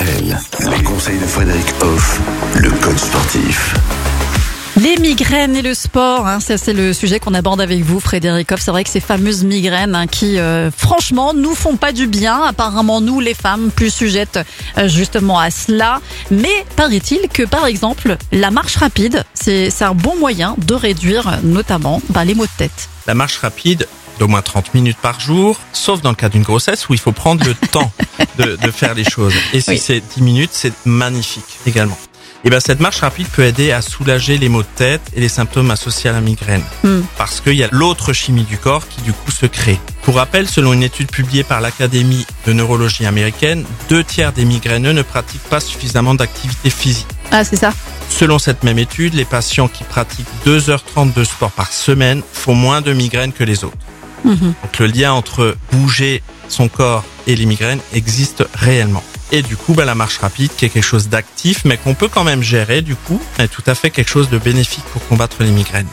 Les conseils de Frédéric Hoff, le coach sportif. Les migraines et le sport, hein, ça c'est le sujet qu'on aborde avec vous, Frédéric Hoff. C'est vrai que ces fameuses migraines hein, qui, euh, franchement, nous font pas du bien. Apparemment, nous, les femmes, plus sujettes euh, justement à cela. Mais paraît-il que, par exemple, la marche rapide, c'est un bon moyen de réduire notamment bah, les maux de tête. La marche rapide d'au moins 30 minutes par jour, sauf dans le cas d'une grossesse où il faut prendre le temps de, de faire les choses. Et si Oui. c'est 10 minutes, c'est magnifique également. Et ben cette marche rapide peut aider à soulager les maux de tête et les symptômes associés à la migraine. Hmm. Parce qu'il y a l'autre chimie du corps qui du coup se crée. Pour rappel, selon une étude publiée par l'Académie de neurologie américaine, deux tiers des migraineux ne pratiquent pas suffisamment d'activité physique. Ah, c'est ça Selon cette même étude, les patients qui pratiquent 2h30 de sport par semaine font moins de migraines que les autres. Mhm. Donc le lien entre bouger son corps et les migraines existe réellement. Et du coup, bah, la marche rapide, qui est quelque chose d'actif, mais qu'on peut quand même gérer, du coup, est tout à fait quelque chose de bénéfique pour combattre les migraines.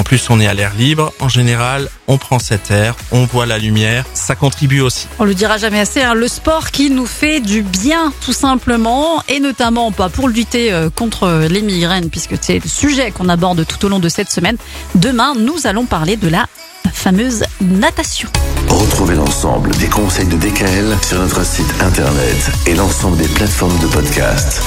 En plus, on est à l'air libre. En général, on prend cet air, on voit la lumière. Ça contribue aussi. On le dira jamais assez, hein, le sport qui nous fait du bien tout simplement, et notamment pas pour lutter euh, contre les migraines, puisque c'est le sujet qu'on aborde tout au long de cette semaine. Demain, nous allons parler de la fameuse natation. Retrouvez l'ensemble des conseils de DKL sur notre site internet et l'ensemble des plateformes de podcast.